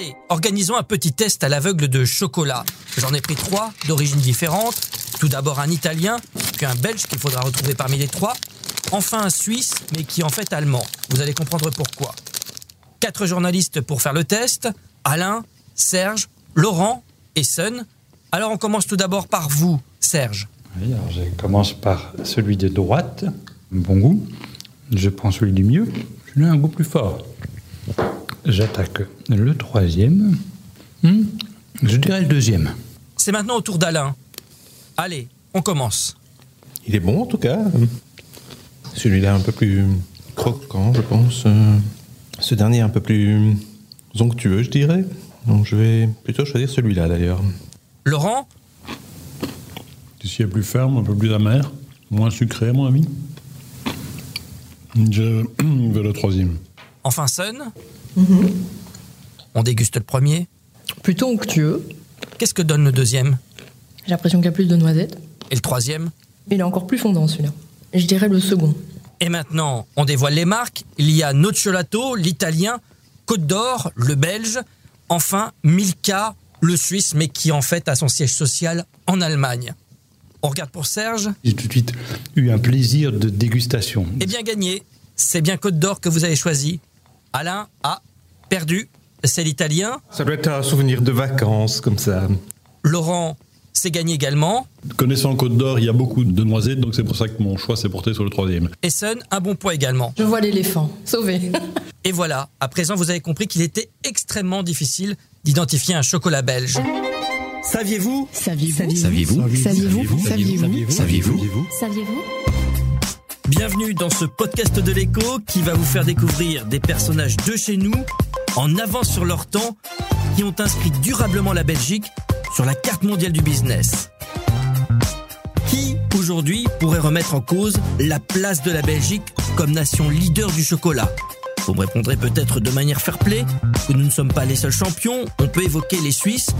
Allez, organisons un petit test à l'aveugle de chocolat. J'en ai pris trois d'origines différentes. Tout d'abord un Italien, puis un Belge qu'il faudra retrouver parmi les trois. Enfin un Suisse, mais qui est en fait allemand. Vous allez comprendre pourquoi. Quatre journalistes pour faire le test. Alain, Serge, Laurent et Sun. Alors on commence tout d'abord par vous, Serge. Oui, alors je commence par celui de droite, bon goût. Je prends celui du mieux, je un goût plus fort. J'attaque le troisième. Hmm, je dirais le deuxième. C'est maintenant au tour d'Alain. Allez, on commence. Il est bon en tout cas. Celui-là un peu plus croquant, je pense. Euh, ce dernier un peu plus onctueux, je dirais. Donc je vais plutôt choisir celui-là d'ailleurs. Laurent Celui-ci est plus ferme, un peu plus amer, moins sucré mon avis. Je veux le troisième. Enfin Sun Mhm. On déguste le premier. Plutôt onctueux. Qu'est-ce que donne le deuxième? J'ai l'impression qu'il y a plus de noisettes. Et le troisième? Il est encore plus fondant celui-là. Je dirais le second. Et maintenant, on dévoile les marques. Il y a Nocciolato, l'italien, Côte d'Or, le belge, enfin Milka, le suisse, mais qui en fait a son siège social en Allemagne. On regarde pour Serge. J'ai tout de suite eu un plaisir de dégustation. Eh bien gagné, c'est bien Côte d'Or que vous avez choisi. Alain a perdu, c'est l'italien. Ça doit être un souvenir de vacances comme ça. Laurent, c'est gagné également. Connaissant Côte d'Or, il y a beaucoup de noisettes, donc c'est pour ça que mon choix s'est porté sur le troisième. Et Sun, un bon point également. Je vois l'éléphant. Sauvé. Et voilà, à présent vous avez compris qu'il était extrêmement difficile d'identifier un chocolat belge. Saviez-vous Saviez-vous Saviez-vous Saviez-vous Saviez-vous Saviez-vous Saviez-vous Bienvenue dans ce podcast de l'écho qui va vous faire découvrir des personnages de chez nous, en avance sur leur temps, qui ont inscrit durablement la Belgique sur la carte mondiale du business. Qui, aujourd'hui, pourrait remettre en cause la place de la Belgique comme nation leader du chocolat? Vous me répondrez peut-être de manière fair-play que nous ne sommes pas les seuls champions, on peut évoquer les Suisses,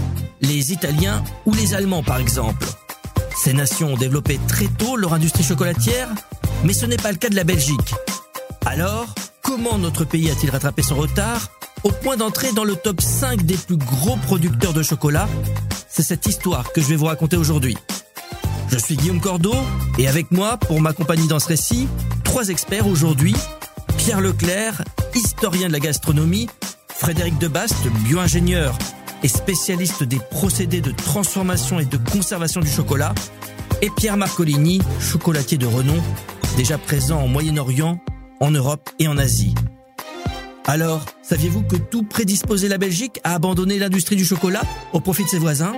les Italiens ou les Allemands par exemple. Ces nations ont développé très tôt leur industrie chocolatière, mais ce n'est pas le cas de la Belgique. Alors, comment notre pays a-t-il rattrapé son retard au point d'entrer dans le top 5 des plus gros producteurs de chocolat? C'est cette histoire que je vais vous raconter aujourd'hui. Je suis Guillaume Cordeau et avec moi, pour m'accompagner dans ce récit, trois experts aujourd'hui. Pierre Leclerc, historien de la gastronomie, Frédéric Debaste, bio-ingénieur et spécialiste des procédés de transformation et de conservation du chocolat, et Pierre Marcolini, chocolatier de renom, déjà présent au Moyen-Orient, en Europe et en Asie. Alors, saviez-vous que tout prédisposait la Belgique à abandonner l'industrie du chocolat au profit de ses voisins?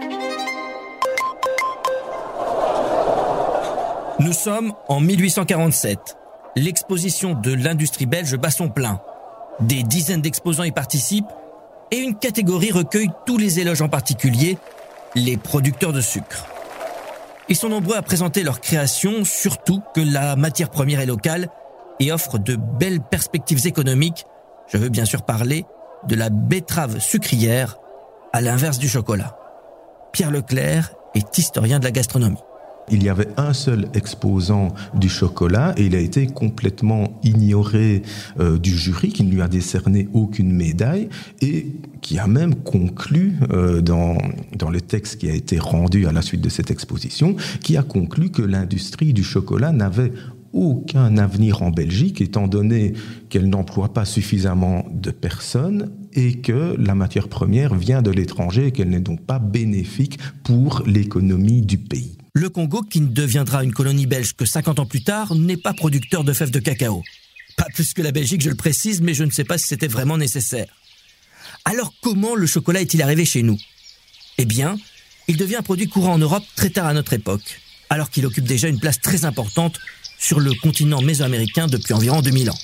Nous sommes en 1847. L'exposition de l'industrie belge bat son plein. Des dizaines d'exposants y participent et une catégorie recueille tous les éloges en particulier, les producteurs de sucre. Ils sont nombreux à présenter leur création, surtout que la matière première est locale et offre de belles perspectives économiques. Je veux bien sûr parler de la betterave sucrière, à l'inverse du chocolat. Pierre Leclerc est historien de la gastronomie. Il y avait un seul exposant du chocolat et il a été complètement ignoré euh, du jury qui ne lui a décerné aucune médaille et qui a même conclu euh, dans, dans le texte qui a été rendu à la suite de cette exposition, qui a conclu que l'industrie du chocolat n'avait aucun avenir en Belgique, étant donné qu'elle n'emploie pas suffisamment de personnes et que la matière première vient de l'étranger et qu'elle n'est donc pas bénéfique pour l'économie du pays. Le Congo, qui ne deviendra une colonie belge que 50 ans plus tard, n'est pas producteur de fèves de cacao. Pas plus que la Belgique, je le précise, mais je ne sais pas si c'était vraiment nécessaire. Alors comment le chocolat est-il arrivé chez nous? Eh bien, il devient un produit courant en Europe très tard à notre époque, alors qu'il occupe déjà une place très importante sur le continent mésoaméricain depuis environ 2000 ans.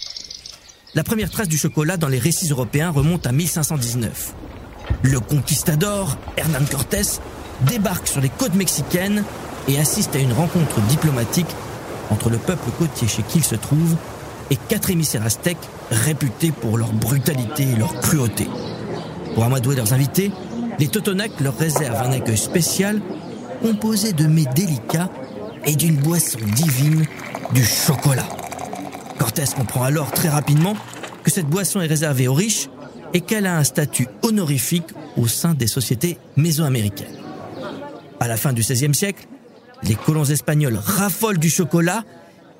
La première trace du chocolat dans les récits européens remonte à 1519. Le conquistador, Hernán Cortés, débarque sur les côtes mexicaines et assiste à une rencontre diplomatique entre le peuple côtier chez qui il se trouve et quatre émissaires aztèques réputés pour leur brutalité et leur cruauté. Pour amadouer leurs invités, les Totonacs leur réservent un accueil spécial composé de mets délicats et d'une boisson divine, du chocolat. Cortés comprend alors très rapidement que cette boisson est réservée aux riches et qu'elle a un statut honorifique au sein des sociétés mésoaméricaines. À la fin du XVIe siècle, les colons espagnols raffolent du chocolat.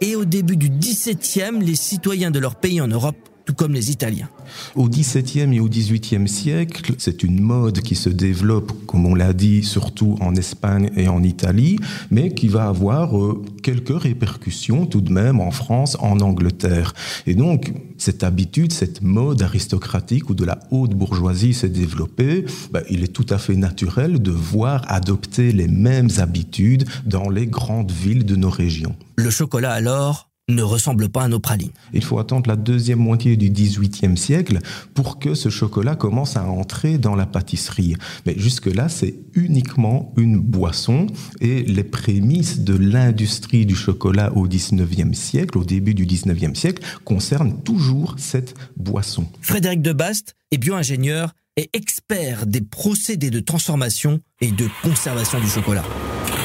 Et au début du XVIIe, les citoyens de leur pays en Europe tout comme les Italiens. Au XVIIe et au XVIIIe siècle, c'est une mode qui se développe, comme on l'a dit, surtout en Espagne et en Italie, mais qui va avoir euh, quelques répercussions tout de même en France, en Angleterre. Et donc, cette habitude, cette mode aristocratique ou de la haute bourgeoisie s'est développée, ben, il est tout à fait naturel de voir adopter les mêmes habitudes dans les grandes villes de nos régions. Le chocolat alors ne ressemble pas à nos pralines. Il faut attendre la deuxième moitié du XVIIIe siècle pour que ce chocolat commence à entrer dans la pâtisserie. Mais jusque-là, c'est uniquement une boisson et les prémices de l'industrie du chocolat au XIXe siècle, au début du XIXe siècle, concernent toujours cette boisson. Frédéric Debaste est bio-ingénieur et expert des procédés de transformation et de conservation du chocolat.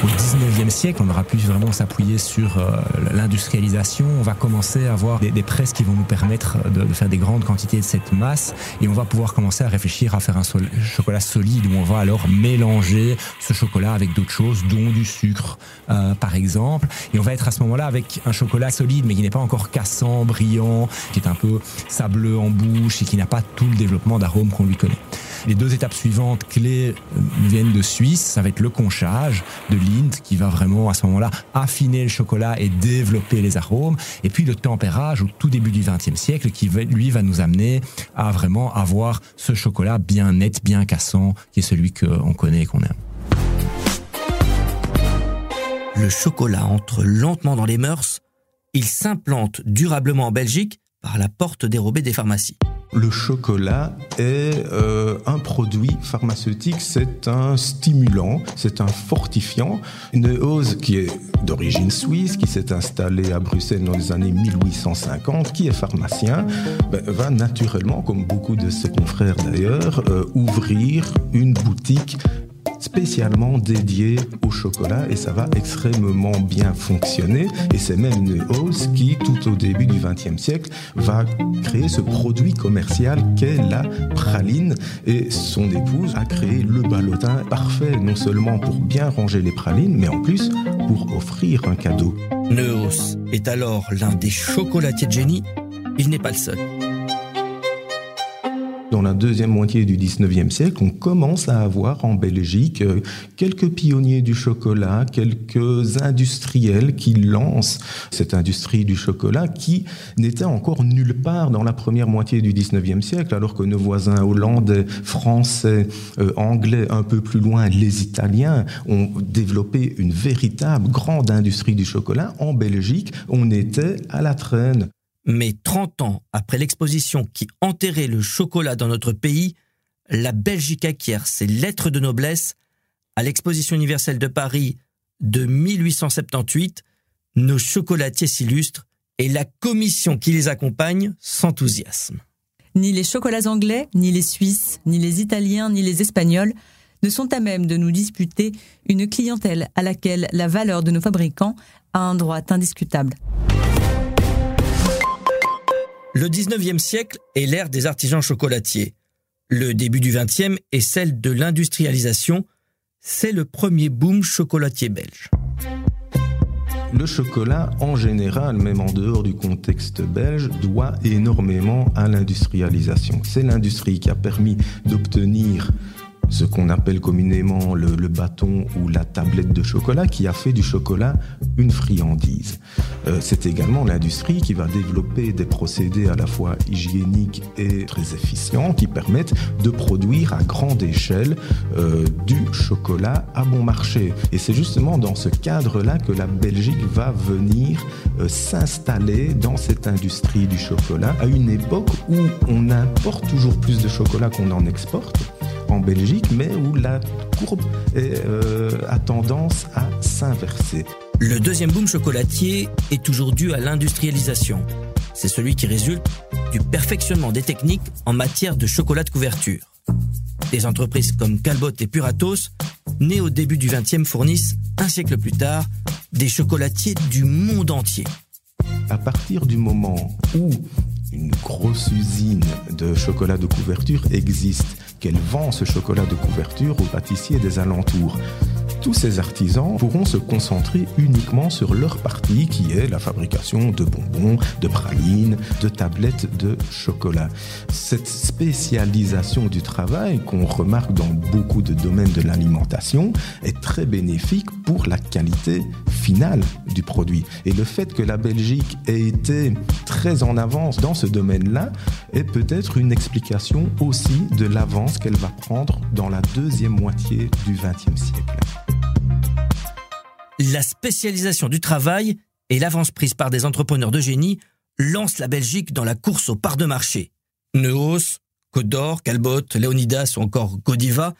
Au 19e siècle, on aura pu vraiment s'appuyer sur euh, l'industrialisation. On va commencer à avoir des, presses qui vont nous permettre de, faire des grandes quantités de cette masse et on va pouvoir commencer à réfléchir à faire un chocolat solide où on va alors mélanger ce chocolat avec d'autres choses, dont du sucre, euh, par exemple. Et on va être à ce moment-là avec un chocolat solide mais qui n'est pas encore cassant, brillant, qui est un peu sableux en bouche et qui n'a pas tout le développement d'arômes qu'on lui connaît. Les deux étapes suivantes clés euh, viennent de Suisse. Ça va être le conchage de Lind qui va vraiment à ce moment-là affiner le chocolat et développer les arômes. Et puis le tempérage au tout début du XXe siècle qui lui va nous amener à vraiment avoir ce chocolat bien net, bien cassant, qui est celui qu'on connaît et qu'on aime. Le chocolat entre lentement dans les mœurs. Il s'implante durablement en Belgique par la porte dérobée des pharmacies le chocolat est euh, un produit pharmaceutique, c'est un stimulant, c'est un fortifiant. Une hausse qui est d'origine suisse, qui s'est installée à Bruxelles dans les années 1850, qui est pharmacien, ben, va naturellement, comme beaucoup de ses confrères d'ailleurs, euh, ouvrir une boutique spécialement dédié au chocolat et ça va extrêmement bien fonctionner. Et c'est même Neuhaus qui, tout au début du XXe siècle, va créer ce produit commercial qu'est la praline. Et son épouse a créé le ballotin parfait, non seulement pour bien ranger les pralines, mais en plus pour offrir un cadeau. Neuhaus est alors l'un des chocolatiers de génie. Il n'est pas le seul dans la deuxième moitié du 19e siècle, on commence à avoir en Belgique euh, quelques pionniers du chocolat, quelques industriels qui lancent cette industrie du chocolat qui n'était encore nulle part dans la première moitié du 19e siècle, alors que nos voisins hollandais, français, euh, anglais, un peu plus loin, les Italiens ont développé une véritable grande industrie du chocolat. En Belgique, on était à la traîne. Mais 30 ans après l'exposition qui enterrait le chocolat dans notre pays, la Belgique acquiert ses lettres de noblesse à l'exposition universelle de Paris de 1878. Nos chocolatiers s'illustrent et la commission qui les accompagne s'enthousiasme. Ni les chocolats anglais, ni les Suisses, ni les Italiens, ni les Espagnols ne sont à même de nous disputer une clientèle à laquelle la valeur de nos fabricants a un droit indiscutable. Le 19e siècle est l'ère des artisans chocolatiers. Le début du 20e est celle de l'industrialisation. C'est le premier boom chocolatier belge. Le chocolat, en général, même en dehors du contexte belge, doit énormément à l'industrialisation. C'est l'industrie qui a permis d'obtenir ce qu'on appelle communément le, bâton ou la tablette de chocolat, qui a fait du chocolat une friandise. Euh, c'est également l'industrie qui va développer des procédés à la fois hygiéniques et très efficients qui permettent de produire à grande échelle euh, du chocolat à bon marché. Et c'est justement dans ce cadre-là que la Belgique va venir euh, s'installer dans cette industrie du chocolat à une époque où on importe toujours plus de chocolat qu'on en exporte en Belgique, mais où la courbe euh, a tendance à s'inverser. Le deuxième boom chocolatier est toujours dû à l'industrialisation. C'est celui qui résulte du perfectionnement des techniques en matière de chocolat de couverture. Des entreprises comme Calbot et Puratos, nées au début du XXe, fournissent, un siècle plus tard, des chocolatiers du monde entier. À partir du moment où une grosse usine de chocolat de couverture existe, qu'elle vend ce chocolat de couverture aux pâtissiers des alentours tous ces artisans pourront se concentrer uniquement sur leur partie qui est la fabrication de bonbons, de pralines, de tablettes de chocolat. Cette spécialisation du travail qu'on remarque dans beaucoup de domaines de l'alimentation est très bénéfique pour la qualité finale du produit. Et le fait que la Belgique ait été très en avance dans ce domaine-là est peut-être une explication aussi de l'avance qu'elle va prendre dans la deuxième moitié du XXe siècle la spécialisation du travail et l'avance prise par des entrepreneurs de génie lancent la Belgique dans la course aux parts de marché. Neos, Côte d'Or, Calbot, Leonidas ou encore Godiva,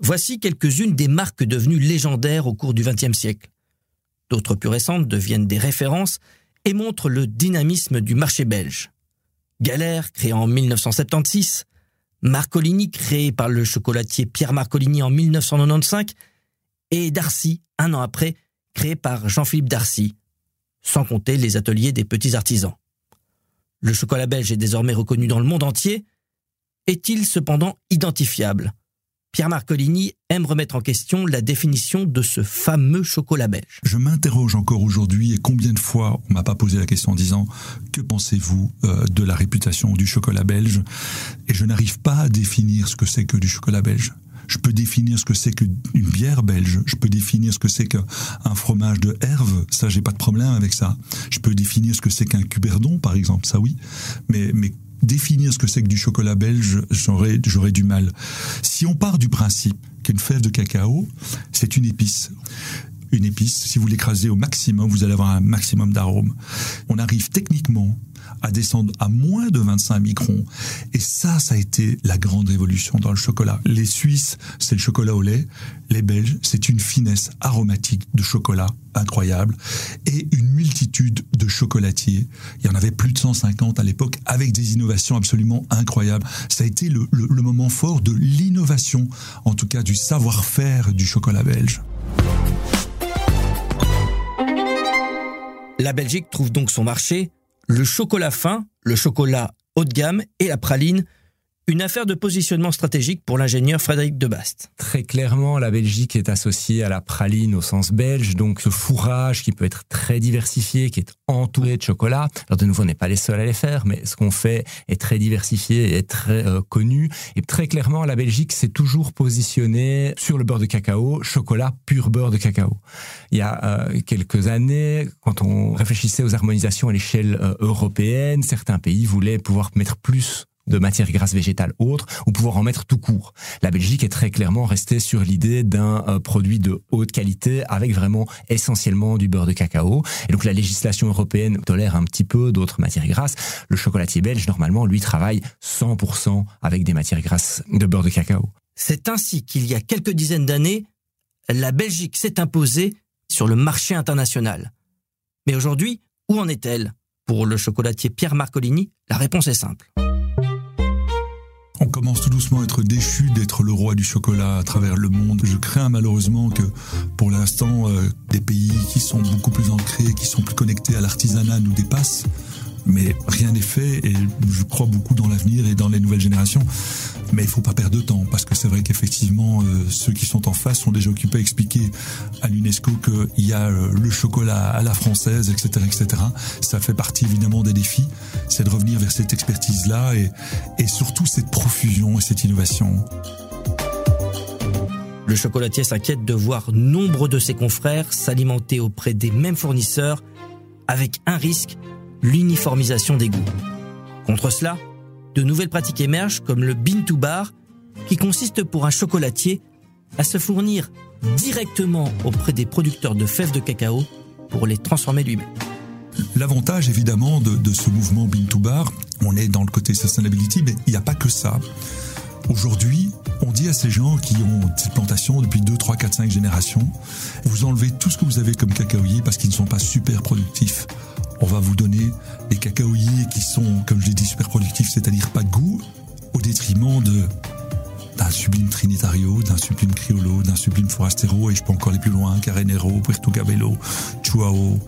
voici quelques-unes des marques devenues légendaires au cours du XXe siècle. D'autres plus récentes deviennent des références et montrent le dynamisme du marché belge. Galère, créé en 1976, Marcolini, créé par le chocolatier Pierre Marcolini en 1995, et Darcy, un an après, créé par Jean-Philippe Darcy, sans compter les ateliers des petits artisans. Le chocolat belge est désormais reconnu dans le monde entier. Est-il cependant identifiable? Pierre Marcolini aime remettre en question la définition de ce fameux chocolat belge. Je m'interroge encore aujourd'hui et combien de fois on m'a pas posé la question en disant que pensez-vous euh, de la réputation du chocolat belge? Et je n'arrive pas à définir ce que c'est que du chocolat belge. Je peux définir ce que c'est qu'une bière belge. Je peux définir ce que c'est qu'un fromage de herve. Ça, j'ai pas de problème avec ça. Je peux définir ce que c'est qu'un cuberdon, par exemple. Ça, oui. Mais, définir ce que c'est que du chocolat belge, j'aurais, j'aurais du mal. Si on part du principe qu'une fève de cacao, c'est une épice. Une épice, si vous l'écrasez au maximum, vous allez avoir un maximum d'arômes. On arrive techniquement à descendre à moins de 25 microns. Et ça, ça a été la grande révolution dans le chocolat. Les Suisses, c'est le chocolat au lait. Les Belges, c'est une finesse aromatique de chocolat incroyable et une multitude de chocolatiers. Il y en avait plus de 150 à l'époque avec des innovations absolument incroyables. Ça a été le, le moment fort de l'innovation, en tout cas du savoir-faire du chocolat belge. La Belgique trouve donc son marché le chocolat fin, le chocolat haut de gamme et la praline une affaire de positionnement stratégique pour l'ingénieur Frédéric Debast. Très clairement, la Belgique est associée à la praline au sens belge, donc ce fourrage qui peut être très diversifié, qui est entouré de chocolat. Alors de nouveau, on n'est pas les seuls à les faire, mais ce qu'on fait est très diversifié et est très euh, connu. Et très clairement, la Belgique s'est toujours positionnée sur le beurre de cacao, chocolat pur beurre de cacao. Il y a euh, quelques années, quand on réfléchissait aux harmonisations à l'échelle euh, européenne, certains pays voulaient pouvoir mettre plus de matières grasses végétales autres ou pouvoir en mettre tout court. La Belgique est très clairement restée sur l'idée d'un euh, produit de haute qualité avec vraiment essentiellement du beurre de cacao. Et donc la législation européenne tolère un petit peu d'autres matières grasses. Le chocolatier belge, normalement, lui travaille 100% avec des matières grasses de beurre de cacao. C'est ainsi qu'il y a quelques dizaines d'années, la Belgique s'est imposée sur le marché international. Mais aujourd'hui, où en est-elle? Pour le chocolatier Pierre Marcolini, la réponse est simple commence tout doucement à être déchu d'être le roi du chocolat à travers le monde. Je crains malheureusement que pour l'instant, euh, des pays qui sont beaucoup plus ancrés, qui sont plus connectés à l'artisanat nous dépassent mais rien n'est fait et je crois beaucoup dans l'avenir et dans les nouvelles générations. Mais il faut pas perdre de temps parce que c'est vrai qu'effectivement euh, ceux qui sont en face sont déjà occupés à expliquer à l'UNESCO qu'il y a euh, le chocolat à la française, etc., etc. Ça fait partie évidemment des défis, c'est de revenir vers cette expertise là et, et surtout cette profusion et cette innovation. Le chocolatier s'inquiète de voir nombre de ses confrères s'alimenter auprès des mêmes fournisseurs avec un risque l'uniformisation des goûts. Contre cela, de nouvelles pratiques émergent comme le bean to bar, qui consiste pour un chocolatier à se fournir directement auprès des producteurs de fèves de cacao pour les transformer lui-même. L'avantage évidemment de, ce mouvement bean to bar, on est dans le côté sustainability, mais il n'y a pas que ça. Aujourd'hui, on dit à ces gens qui ont cette plantation depuis 2, 3, 4, 5 générations, vous enlevez tout ce que vous avez comme cacaoyer parce qu'ils ne sont pas super productifs on va vous donner des cacaoyers qui sont, comme je l'ai dit, super productifs, c'est-à-dire pas de goût, au détriment de d'un sublime Trinitario, d'un sublime Criollo, d'un sublime Forastero, et je peux encore aller plus loin, Carenero, Puerto Cabello, Chuao,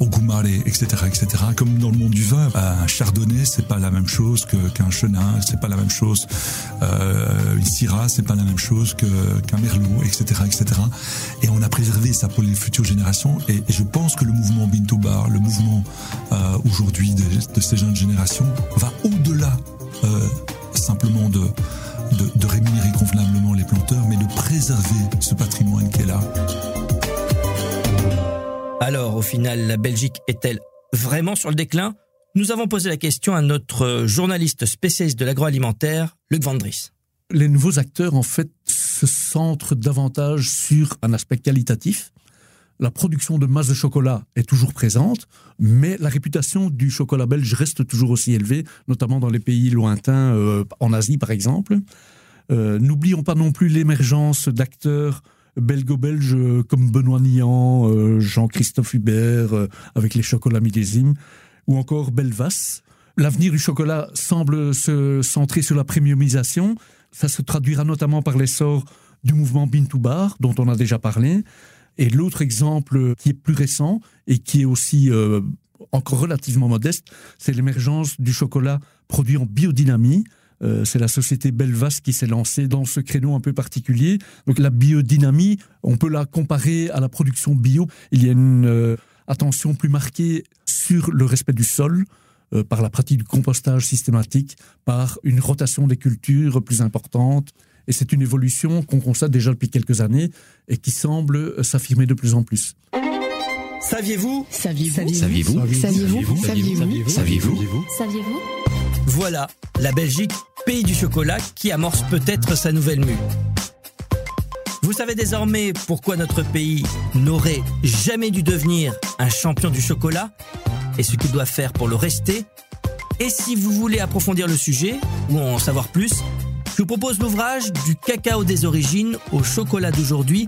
Ogumare, etc., etc. Comme dans le monde du vin, un Chardonnay, c'est pas la même chose qu'un Chenin, c'est pas la même chose, euh, une Syrah, c'est pas la même chose qu'un Merlot, etc., etc. Et on a préservé ça pour les futures générations, et, je pense que le mouvement Bintou le mouvement euh, aujourd'hui de, ces jeunes générations, va au-delà préserver ce patrimoine qui est là. Alors, au final, la Belgique est-elle vraiment sur le déclin? Nous avons posé la question à notre journaliste spécialiste de l'agroalimentaire, Luc Vandris. Les nouveaux acteurs, en fait, se centrent davantage sur un aspect qualitatif. La production de masse de chocolat est toujours présente, mais la réputation du chocolat belge reste toujours aussi élevée, notamment dans les pays lointains, euh, en Asie par exemple. Euh, N'oublions pas non plus l'émergence d'acteurs belgo-belges comme Benoît Nian, euh, Jean-Christophe Hubert, euh, avec les chocolats millésimes, ou encore Belvas. L'avenir du chocolat semble se centrer sur la premiumisation. Ça se traduira notamment par l'essor du mouvement Bean to Bar, dont on a déjà parlé. Et l'autre exemple qui est plus récent et qui est aussi euh, encore relativement modeste, c'est l'émergence du chocolat produit en biodynamie. Euh, c'est la société Belvas qui s'est lancée dans ce créneau un peu particulier. Donc la biodynamie, on peut la comparer à la production bio. Il y a une euh, attention plus marquée sur le respect du sol, euh, par la pratique du compostage systématique, par une rotation des cultures plus importante. Et c'est une évolution qu'on constate déjà depuis quelques années et qui semble s'affirmer de plus en plus. Saviez-vous Saviez-vous Saviez-vous Saviez-vous Saviez-vous Saviez-vous Saviez-vous Voilà, la Belgique, pays du chocolat, qui amorce peut-être sa nouvelle mue. Vous savez désormais pourquoi notre pays n'aurait jamais dû devenir un champion du chocolat et ce qu'il doit faire pour le rester. Et si vous voulez approfondir le sujet ou en savoir plus, je vous propose l'ouvrage Du cacao des origines au chocolat d'aujourd'hui,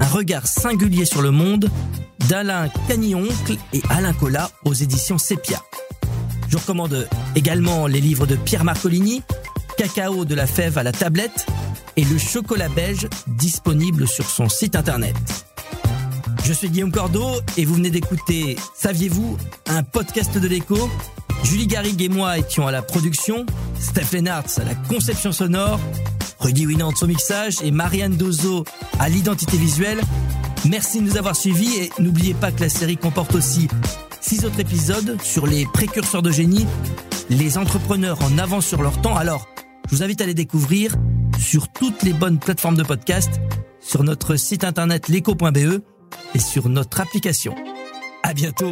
un regard singulier sur le monde d'Alain Cagnoncle et Alain Collat aux éditions Sepia. Je recommande également les livres de Pierre Marcolini, Cacao de la fève à la tablette et le chocolat belge disponible sur son site internet. Je suis Guillaume Cordeau et vous venez d'écouter Saviez-vous un podcast de l'écho? Julie Garrigue et moi étions à la production, Steph Lennartz à la conception sonore, Rudy Winant au mixage et Marianne Dozo à l'identité visuelle. Merci de nous avoir suivis et n'oubliez pas que la série comporte aussi six autres épisodes sur les précurseurs de génie, les entrepreneurs en avance sur leur temps. Alors, je vous invite à les découvrir sur toutes les bonnes plateformes de podcast, sur notre site internet leco.be et sur notre application. À bientôt